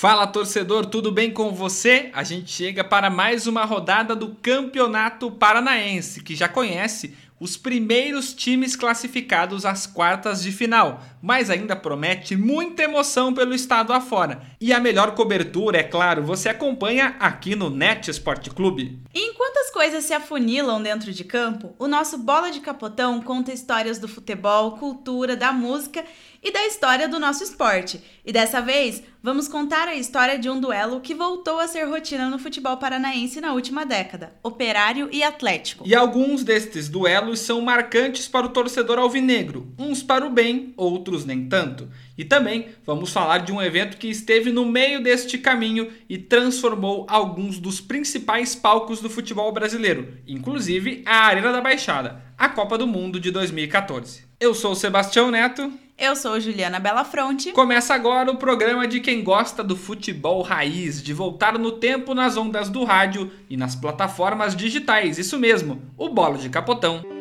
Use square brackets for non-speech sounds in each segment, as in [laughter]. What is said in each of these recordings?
Fala torcedor, tudo bem com você? A gente chega para mais uma rodada do Campeonato Paranaense, que já conhece os primeiros times classificados às quartas de final, mas ainda promete muita emoção pelo estado afora. E a melhor cobertura, é claro, você acompanha aqui no Net Esporte Clube. enquanto as coisas se afunilam dentro de campo, o nosso Bola de Capotão conta histórias do futebol, cultura, da música e da história do nosso esporte. E dessa vez, vamos contar a história de um duelo que voltou a ser rotina no futebol paranaense na última década: Operário e Atlético. E alguns destes duelos são marcantes para o torcedor alvinegro, uns para o bem, outros nem tanto. E também vamos falar de um evento que esteve no meio deste caminho e transformou alguns dos principais palcos do futebol brasileiro, inclusive a Arena da Baixada, a Copa do Mundo de 2014. Eu sou o Sebastião Neto. Eu sou Juliana Belafronte. Começa agora o programa de quem gosta do futebol raiz, de voltar no tempo nas ondas do rádio e nas plataformas digitais. Isso mesmo, o Bola de Capotão.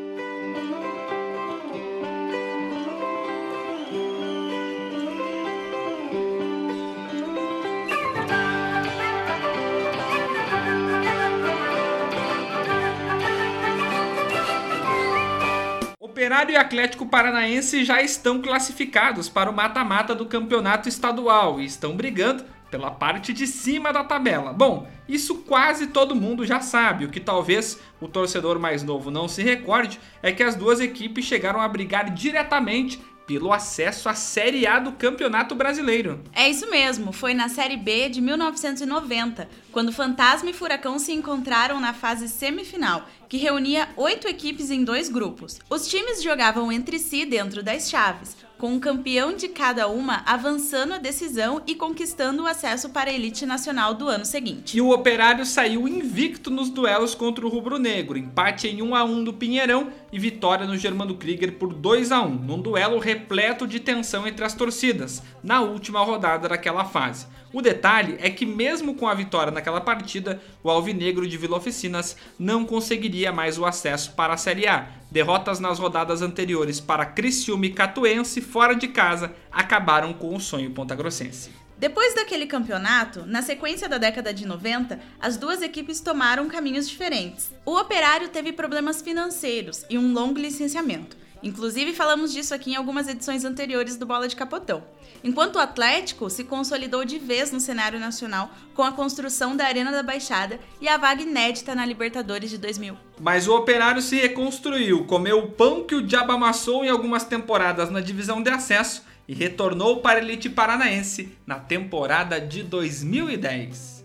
Operário e Atlético Paranaense já estão classificados para o mata-mata do campeonato estadual e estão brigando pela parte de cima da tabela. Bom, isso quase todo mundo já sabe. O que talvez o torcedor mais novo não se recorde é que as duas equipes chegaram a brigar diretamente pelo acesso à Série A do Campeonato Brasileiro. É isso mesmo, foi na Série B de 1990, quando Fantasma e Furacão se encontraram na fase semifinal, que reunia oito equipes em dois grupos. Os times jogavam entre si dentro das chaves, com um campeão de cada uma avançando a decisão e conquistando o acesso para a elite nacional do ano seguinte. E o Operário saiu invicto nos duelos contra o Rubro Negro, empate em 1 a 1 do Pinheirão e vitória no Germano Krieger por 2 a 1, num duelo repleto de tensão entre as torcidas, na última rodada daquela fase. O detalhe é que mesmo com a vitória naquela partida, o Alvinegro de Vila Oficinas não conseguiria mais o acesso para a Série A. Derrotas nas rodadas anteriores para Criciúma e Catuense fora de casa acabaram com o sonho pontagrossense. Depois daquele campeonato, na sequência da década de 90, as duas equipes tomaram caminhos diferentes. O Operário teve problemas financeiros e um longo licenciamento. Inclusive, falamos disso aqui em algumas edições anteriores do Bola de Capotão. Enquanto o Atlético se consolidou de vez no cenário nacional com a construção da Arena da Baixada e a vaga inédita na Libertadores de 2000. Mas o Operário se reconstruiu, comeu o pão que o diabo amassou em algumas temporadas na divisão de acesso e retornou para a elite paranaense na temporada de 2010.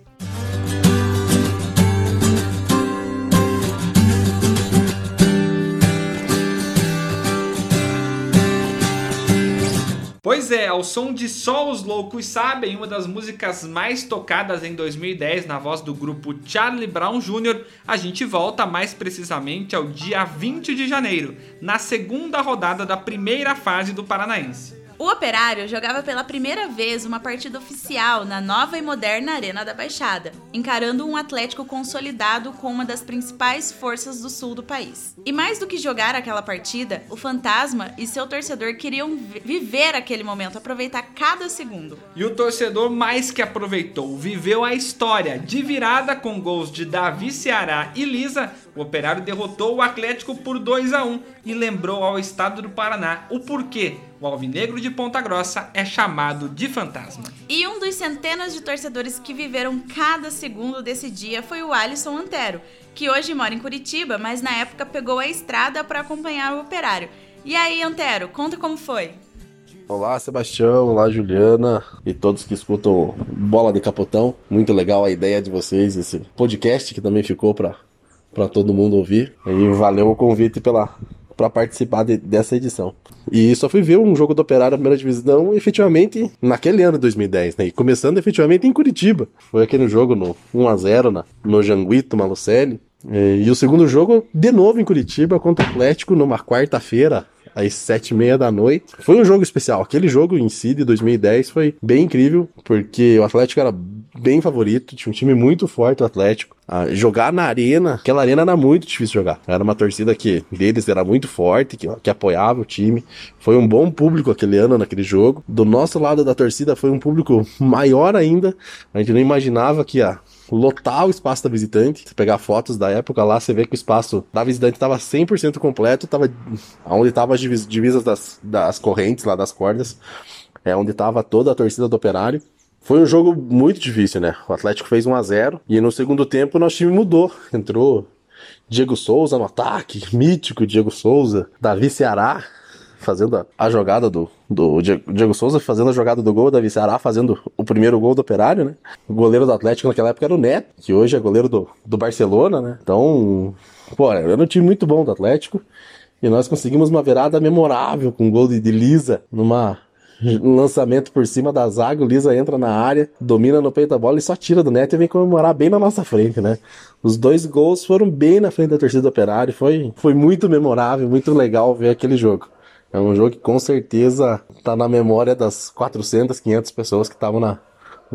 Pois é, ao som de Só os Loucos Sabem, uma das músicas mais tocadas em 2010 na voz do grupo Charlie Brown Jr., a gente volta mais precisamente ao dia 20 de janeiro, na segunda rodada da primeira fase do Paranaense. O Operário jogava pela primeira vez uma partida oficial na nova e moderna Arena da Baixada, encarando um Atlético consolidado com uma das principais forças do sul do país. E mais do que jogar aquela partida, o Fantasma e seu torcedor queriam viver aquele momento, aproveitar cada segundo. E o torcedor mais que aproveitou, viveu a história de virada com gols de Davi Ceará e Lisa. O Operário derrotou o Atlético por 2 a 1 e lembrou ao estado do Paraná o porquê o Alvinegro de Ponta Grossa é chamado de fantasma. E um dos centenas de torcedores que viveram cada segundo desse dia foi o Alisson Antero, que hoje mora em Curitiba, mas na época pegou a estrada para acompanhar o operário. E aí, Antero, conta como foi. Olá, Sebastião, olá, Juliana e todos que escutam Bola de Capotão. Muito legal a ideia de vocês, esse podcast que também ficou para todo mundo ouvir. E valeu o convite pela, para participar de, dessa edição. E só fui ver um jogo do Operário na primeira divisão efetivamente naquele ano 2010, né? E começando efetivamente em Curitiba. Foi aquele jogo no 1 a 0 na, no Janguito Malucelli. E, e o segundo jogo de novo em Curitiba contra o Atlético numa quarta-feira, às sete e meia da noite. Foi um jogo especial. Aquele jogo em si de 2010 foi bem incrível, porque o Atlético era bem favorito, tinha um time muito forte, o Atlético. Ah, jogar na arena, aquela arena era muito difícil jogar. Era uma torcida que deles era muito forte, que, que apoiava o time. Foi um bom público aquele ano naquele jogo. Do nosso lado da torcida foi um público maior ainda. A gente não imaginava que ia lotar o espaço da visitante. Se pegar fotos da época lá, você vê que o espaço da visitante estava 100% completo, tava onde estavam as divisas das, das correntes lá das cordas, é onde estava toda a torcida do Operário. Foi um jogo muito difícil, né? O Atlético fez 1 a 0 e no segundo tempo nosso time mudou. Entrou Diego Souza no ataque, mítico Diego Souza, Davi Ceará fazendo a, jogada do, do Diego Souza, fazendo a jogada do gol, Davi Ceará fazendo o primeiro gol do Operário, né? O goleiro do Atlético naquela época era o Neto, que hoje é goleiro do, do Barcelona, né? Então, pô, era um time muito bom do Atlético. E nós conseguimos uma virada memorável com um gol de, de Lisa numa um [laughs] lançamento por cima da zaga, o Lisa entra na área, domina no peito da bola e só tira do neto e vem comemorar bem na nossa frente, né? Os dois gols foram bem na frente da torcida do Operário, foi, foi muito memorável, muito legal ver aquele jogo. É um jogo que com certeza tá na memória das 400, 500 pessoas que estavam na,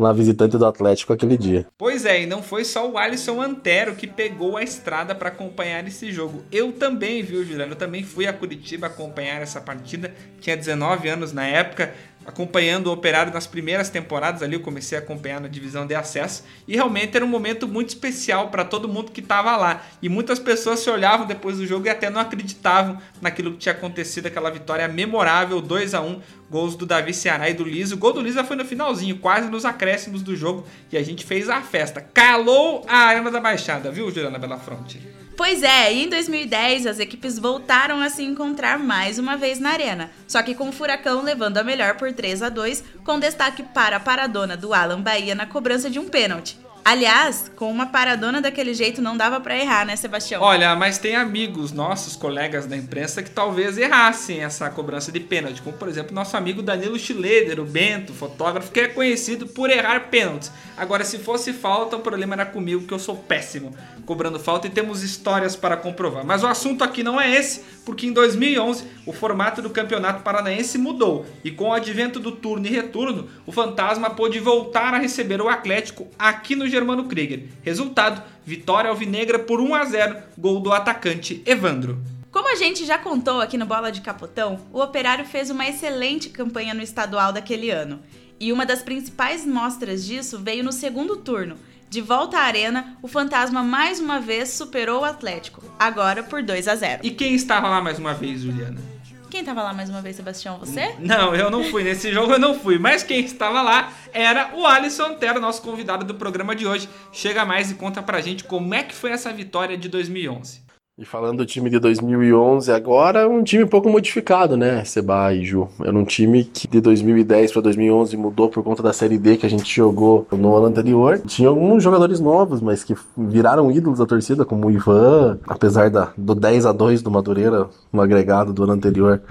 na visitante do Atlético aquele dia. Pois é, e não foi só o Alisson Antero que pegou a estrada para acompanhar esse jogo. Eu também, viu, Juliano? Eu também fui a Curitiba acompanhar essa partida. Tinha 19 anos na época acompanhando o Operário nas primeiras temporadas ali, eu comecei a acompanhar na divisão de acesso e realmente era um momento muito especial para todo mundo que estava lá. E muitas pessoas se olhavam depois do jogo e até não acreditavam naquilo que tinha acontecido, aquela vitória memorável, 2 a 1 gols do Davi Ceará e do Liso. O gol do Liso foi no finalzinho, quase nos acréscimos do jogo e a gente fez a festa. Calou a Arena da Baixada, viu, Juliana Belafronte? Pois é, em 2010 as equipes voltaram a se encontrar mais uma vez na arena, só que com o Furacão levando a melhor por 3 a 2, com destaque para a paradona do Alan Bahia na cobrança de um pênalti. Aliás, com uma paradona daquele jeito não dava para errar, né, Sebastião? Olha, mas tem amigos, nossos colegas da imprensa, que talvez errassem essa cobrança de pênalti, como por exemplo nosso amigo Danilo Schileder, o Bento, fotógrafo, que é conhecido por errar pênaltis. Agora, se fosse falta, o problema era comigo, que eu sou péssimo cobrando falta e temos histórias para comprovar. Mas o assunto aqui não é esse, porque em 2011 o formato do Campeonato Paranaense mudou e com o advento do turno e retorno, o Fantasma pôde voltar a receber o Atlético aqui no Germano Krieger. Resultado: vitória alvinegra por 1 a 0, gol do atacante Evandro. Como a gente já contou aqui no Bola de Capotão, o Operário fez uma excelente campanha no estadual daquele ano. E uma das principais mostras disso veio no segundo turno, de volta à arena, o Fantasma mais uma vez superou o Atlético, agora por 2 a 0. E quem estava lá mais uma vez, Juliana? Quem estava lá mais uma vez, Sebastião? Você? Não, eu não fui. Nesse jogo eu não fui. Mas quem estava lá era o Alisson Antero, nosso convidado do programa de hoje. Chega mais e conta pra gente como é que foi essa vitória de 2011. E falando do time de 2011 agora, um time um pouco modificado, né, Seba e Ju? Era um time que de 2010 para 2011 mudou por conta da Série D que a gente jogou no ano anterior. Tinha alguns jogadores novos, mas que viraram ídolos da torcida, como o Ivan, apesar da, do 10 a 2 do Madureira no agregado do ano anterior.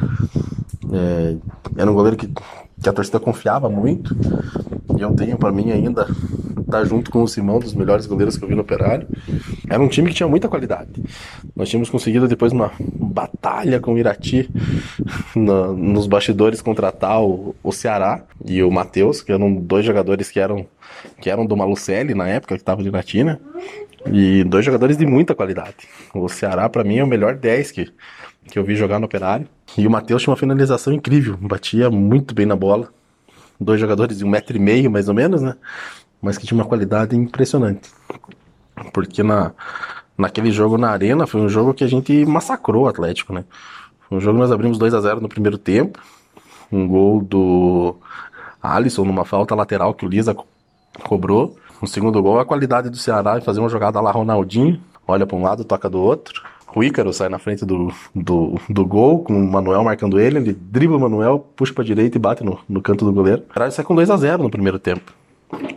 É, era um goleiro que, que a torcida confiava muito. E eu tenho para mim ainda tá junto com o Simão, dos melhores goleiros que eu vi no Operário. Era um time que tinha muita qualidade. Nós tínhamos conseguido depois uma batalha com o Irati no, nos bastidores contratar o, o Ceará e o Matheus, que eram dois jogadores que eram que eram do Malucelli na época que estava de Irati, E dois jogadores de muita qualidade. O Ceará para mim é o melhor 10 que que eu vi jogar no Operário. E o Matheus tinha uma finalização incrível, batia muito bem na bola. Dois jogadores de um metro e meio, mais ou menos, né? Mas que tinha uma qualidade impressionante. Porque na, naquele jogo na arena foi um jogo que a gente massacrou o Atlético, né? Foi um jogo que nós abrimos 2 a 0 no primeiro tempo. Um gol do Alisson numa falta lateral que o Lisa co cobrou. No segundo gol, a qualidade do Ceará em fazer uma jogada lá Ronaldinho, olha para um lado, toca do outro. O Ícaro sai na frente do, do, do gol, com o Manuel marcando ele, ele dribla o Manuel, puxa pra direita e bate no, no canto do goleiro. O Ceará sai com 2 a 0 no primeiro tempo.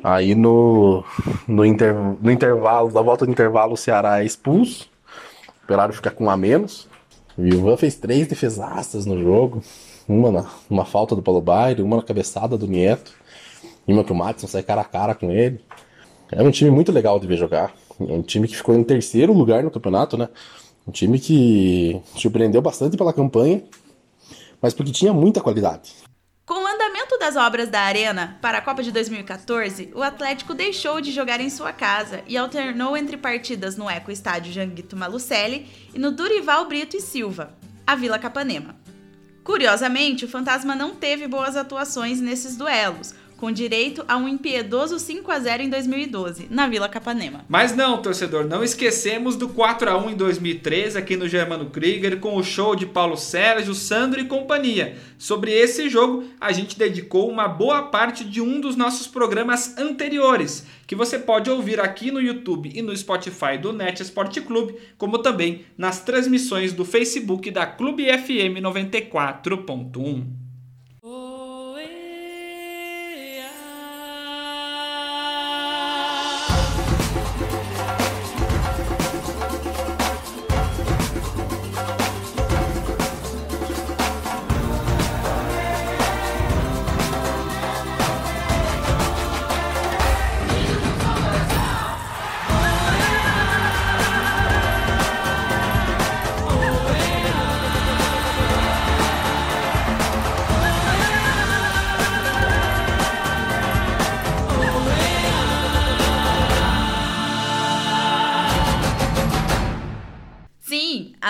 Aí no, no, inter, no intervalo, da volta do intervalo, o Ceará é expulso. O Operário fica com um a menos. O Ivan fez três defesaças no jogo. Uma na uma falta do Paulo Baile, uma na cabeçada do Nieto. E uma que o Matson sai cara a cara com ele. É um time muito legal de ver jogar. É um time que ficou em terceiro lugar no campeonato, né? Um time que surpreendeu bastante pela campanha, mas porque tinha muita qualidade. Das obras da Arena para a Copa de 2014, o Atlético deixou de jogar em sua casa e alternou entre partidas no Eco Estádio Janguito Malucelli e no Durival Brito e Silva, a Vila Capanema. Curiosamente, o Fantasma não teve boas atuações nesses duelos, com direito a um impiedoso 5 a 0 em 2012, na Vila Capanema. Mas não, torcedor, não esquecemos do 4 a 1 em 2013 aqui no Germano Krieger com o show de Paulo Sérgio, Sandro e companhia. Sobre esse jogo, a gente dedicou uma boa parte de um dos nossos programas anteriores, que você pode ouvir aqui no YouTube e no Spotify do Net Esporte Clube, como também nas transmissões do Facebook da Clube FM 94.1.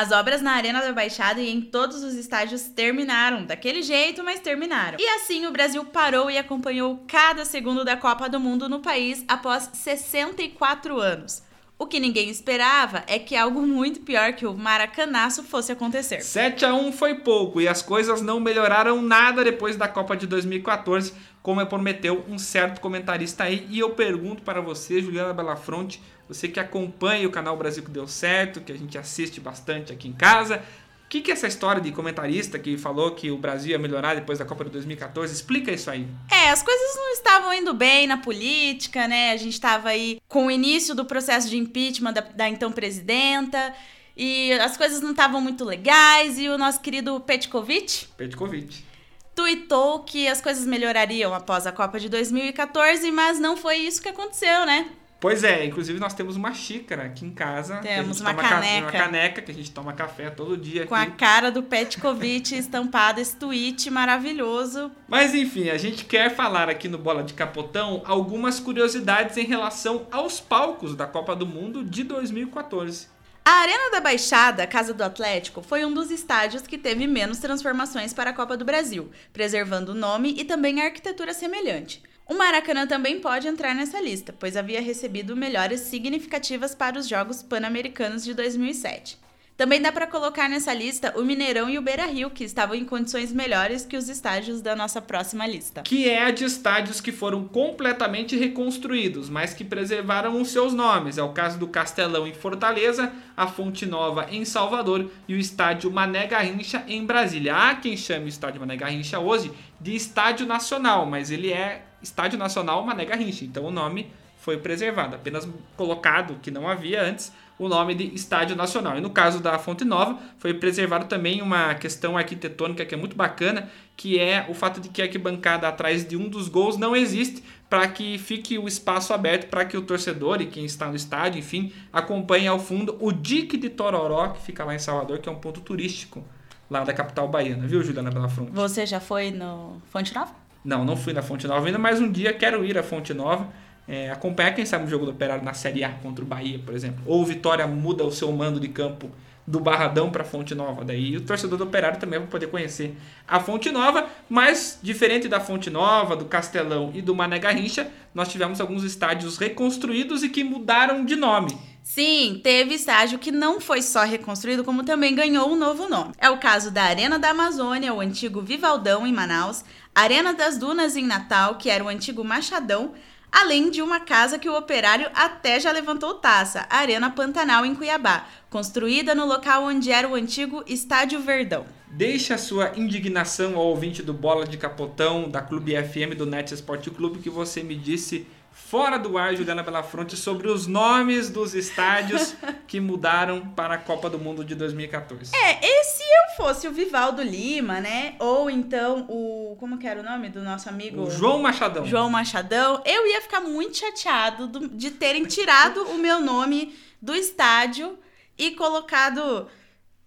As obras na Arena da Baixada e em todos os estádios terminaram, daquele jeito, mas terminaram. E assim o Brasil parou e acompanhou cada segundo da Copa do Mundo no país após 64 anos. O que ninguém esperava é que algo [laughs] muito pior que o maracanaço fosse acontecer. 7 a 1 foi pouco e as coisas não melhoraram nada depois da Copa de 2014, como prometeu um certo comentarista aí. E eu pergunto para você, Juliana Belafronte, você que acompanha o canal Brasil que deu certo, que a gente assiste bastante aqui em casa. O que, que é essa história de comentarista que falou que o Brasil ia melhorar depois da Copa de 2014? Explica isso aí. É, as coisas não estavam indo bem na política, né? A gente estava aí com o início do processo de impeachment da, da então presidenta e as coisas não estavam muito legais e o nosso querido Petkovic... Petkovic tuitou que as coisas melhorariam após a Copa de 2014, mas não foi isso que aconteceu, né? Pois é, inclusive nós temos uma xícara aqui em casa. Temos uma caneca. uma caneca que a gente toma café todo dia. Com aqui. a cara do Petkovic [laughs] estampada, esse tweet maravilhoso. Mas enfim, a gente quer falar aqui no Bola de Capotão algumas curiosidades em relação aos palcos da Copa do Mundo de 2014. A Arena da Baixada, Casa do Atlético, foi um dos estádios que teve menos transformações para a Copa do Brasil, preservando o nome e também a arquitetura semelhante. O Maracanã também pode entrar nessa lista, pois havia recebido melhores significativas para os Jogos Pan-Americanos de 2007. Também dá para colocar nessa lista o Mineirão e o Beira Rio, que estavam em condições melhores que os estádios da nossa próxima lista. Que é a de estádios que foram completamente reconstruídos, mas que preservaram os seus nomes. É o caso do Castelão em Fortaleza, a Fonte Nova em Salvador e o estádio Mané Garrincha em Brasília. Há quem chame o estádio Mané Garrincha hoje de Estádio Nacional, mas ele é Estádio Nacional Mané Garrincha, então o nome foi preservado, apenas colocado, que não havia antes, o nome de Estádio Nacional. E no caso da Fonte Nova, foi preservado também uma questão arquitetônica que é muito bacana, que é o fato de que a arquibancada atrás de um dos gols não existe, para que fique o espaço aberto para que o torcedor e quem está no estádio, enfim, acompanhe ao fundo o dique de Tororó, que fica lá em Salvador, que é um ponto turístico lá da capital baiana, viu, Juliana Belafronte? Você já foi no Fonte Nova? Não, não fui na Fonte Nova ainda, mas um dia quero ir à Fonte Nova. É, acompanhar, quem sabe, o jogo do Operário na Série A contra o Bahia, por exemplo. Ou Vitória muda o seu mando de campo do Barradão para Fonte Nova. Daí o torcedor do Operário também vai poder conhecer a Fonte Nova, mas diferente da Fonte Nova, do Castelão e do Mané Garrincha, nós tivemos alguns estádios reconstruídos e que mudaram de nome. Sim, teve estádio que não foi só reconstruído, como também ganhou um novo nome. É o caso da Arena da Amazônia, o antigo Vivaldão em Manaus, Arena das Dunas em Natal, que era o antigo Machadão, além de uma casa que o operário até já levantou taça, a Arena Pantanal em Cuiabá, construída no local onde era o antigo Estádio Verdão. Deixe a sua indignação ao ouvinte do Bola de Capotão, da Clube FM do Net Esporte Clube, que você me disse fora do ar, Juliana Belafronte, sobre os nomes dos estádios [laughs] que mudaram para a Copa do Mundo de 2014. É, e se eu fosse o Vivaldo Lima, né? Ou então o. Como que era o nome do nosso amigo? O João Machadão. João Machadão. Eu ia ficar muito chateado do, de terem tirado o meu nome do estádio e colocado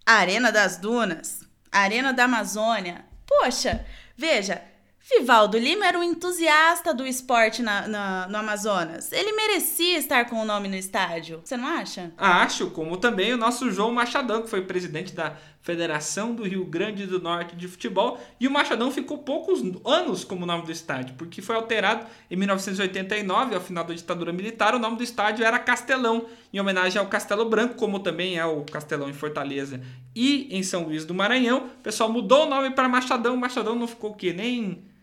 Arena das Dunas, Arena da Amazônia. Poxa, veja Vivaldo Lima era um entusiasta do esporte na, na, no Amazonas. Ele merecia estar com o nome no estádio. Você não acha? Acho, como também o nosso João Machadão, que foi presidente da Federação do Rio Grande do Norte de Futebol. E o Machadão ficou poucos anos como nome do estádio, porque foi alterado em 1989, ao final da ditadura militar. O nome do estádio era Castelão, em homenagem ao Castelo Branco, como também é o Castelão em Fortaleza e em São Luís do Maranhão. O pessoal mudou o nome para Machadão. Machadão não ficou o quê? Nem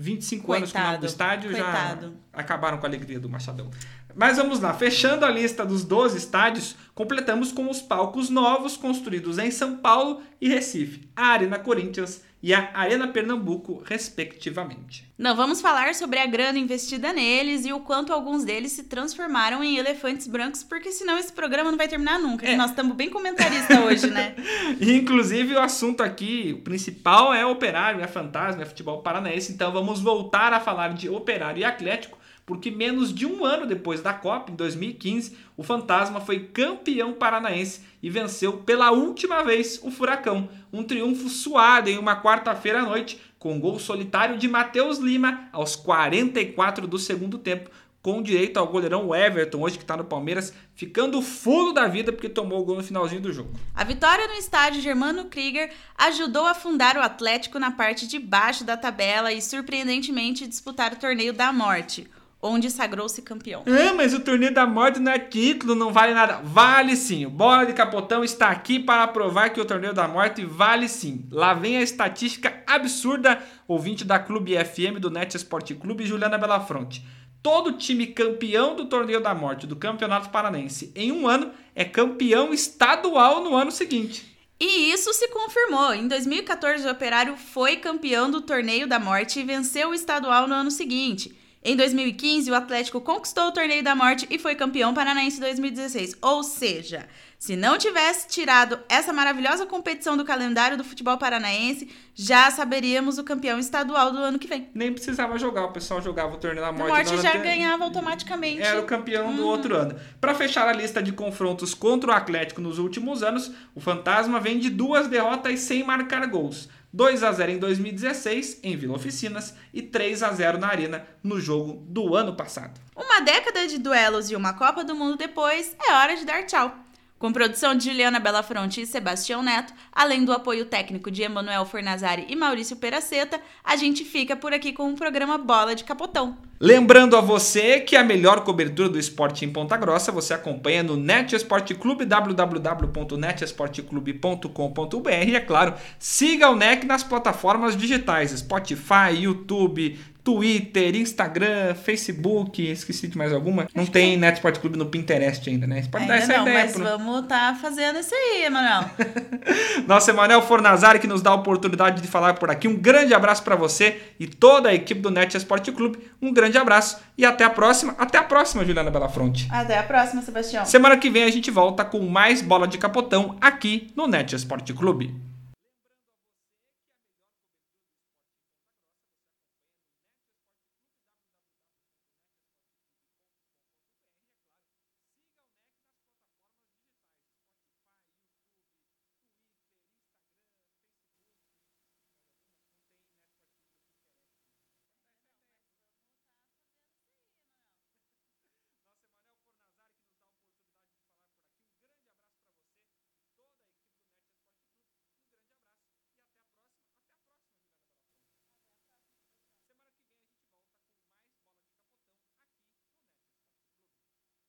25 coitado, anos com o nome do estádio coitado. já acabaram com a alegria do Machadão. Mas vamos lá, fechando a lista dos 12 estádios, completamos com os palcos novos construídos em São Paulo e Recife, a Arena Corinthians e a Arena Pernambuco, respectivamente. Não vamos falar sobre a grana investida neles e o quanto alguns deles se transformaram em elefantes brancos, porque senão esse programa não vai terminar nunca. É. Nós estamos bem comentarista hoje, né? [laughs] Inclusive, o assunto aqui, o principal é operário, é fantasma, é futebol paranaense, então vamos voltar a falar de operário e atlético porque menos de um ano depois da Copa, em 2015, o Fantasma foi campeão paranaense e venceu pela última vez o Furacão. Um triunfo suado em uma quarta-feira à noite, com gol solitário de Matheus Lima aos 44 do segundo tempo, com direito ao goleirão Everton, hoje que está no Palmeiras, ficando fulo da vida porque tomou o gol no finalzinho do jogo. A vitória no estádio Germano Krieger ajudou a fundar o Atlético na parte de baixo da tabela e, surpreendentemente, disputar o torneio da morte onde sagrou-se campeão. Ah, mas o torneio da morte não é título, não vale nada. Vale sim. O Bola de Capotão está aqui para provar que o torneio da morte vale sim. Lá vem a estatística absurda, ouvinte da Clube FM do Net Esporte Clube, Juliana Belafronte. Todo time campeão do torneio da morte do Campeonato Paranense em um ano é campeão estadual no ano seguinte. E isso se confirmou. Em 2014, o Operário foi campeão do Torneio da Morte e venceu o estadual no ano seguinte. Em 2015, o Atlético conquistou o Torneio da Morte e foi campeão paranaense 2016. Ou seja, se não tivesse tirado essa maravilhosa competição do calendário do futebol paranaense, já saberíamos o campeão estadual do ano que vem. Nem precisava jogar, o pessoal jogava o Torneio da Morte. A Morte já ganhava automaticamente. Era o campeão uhum. do outro ano. Para fechar a lista de confrontos contra o Atlético nos últimos anos, o Fantasma vem de duas derrotas sem marcar gols. 2 a 0 em 2016 em Vila Oficinas e 3 a 0 na Arena no jogo do ano passado. Uma década de duelos e uma Copa do Mundo depois, é hora de dar tchau. Com produção de Juliana Belafronte e Sebastião Neto, além do apoio técnico de Emanuel Fornazari e Maurício Peraceta, a gente fica por aqui com o programa Bola de Capotão. Lembrando a você que a melhor cobertura do esporte em Ponta Grossa você acompanha no Net Esporte Clube, www.netesporteclube.com.br e, é claro, siga o NEC nas plataformas digitais Spotify, YouTube, Twitter, Instagram, Facebook, esqueci de mais alguma. Não Acho tem que... Net Sport Clube no Pinterest ainda, né? Você pode ainda dar essa não, ideia. Mas pro... vamos estar tá fazendo isso aí, Emanuel. [laughs] Nosso Emanuel Fornazari que nos dá a oportunidade de falar por aqui. Um grande abraço para você e toda a equipe do Net Sport Clube. Um grande abraço e até a próxima. Até a próxima, Juliana Belafronte. Até a próxima, Sebastião. Semana que vem a gente volta com mais bola de capotão aqui no Net Sport Clube.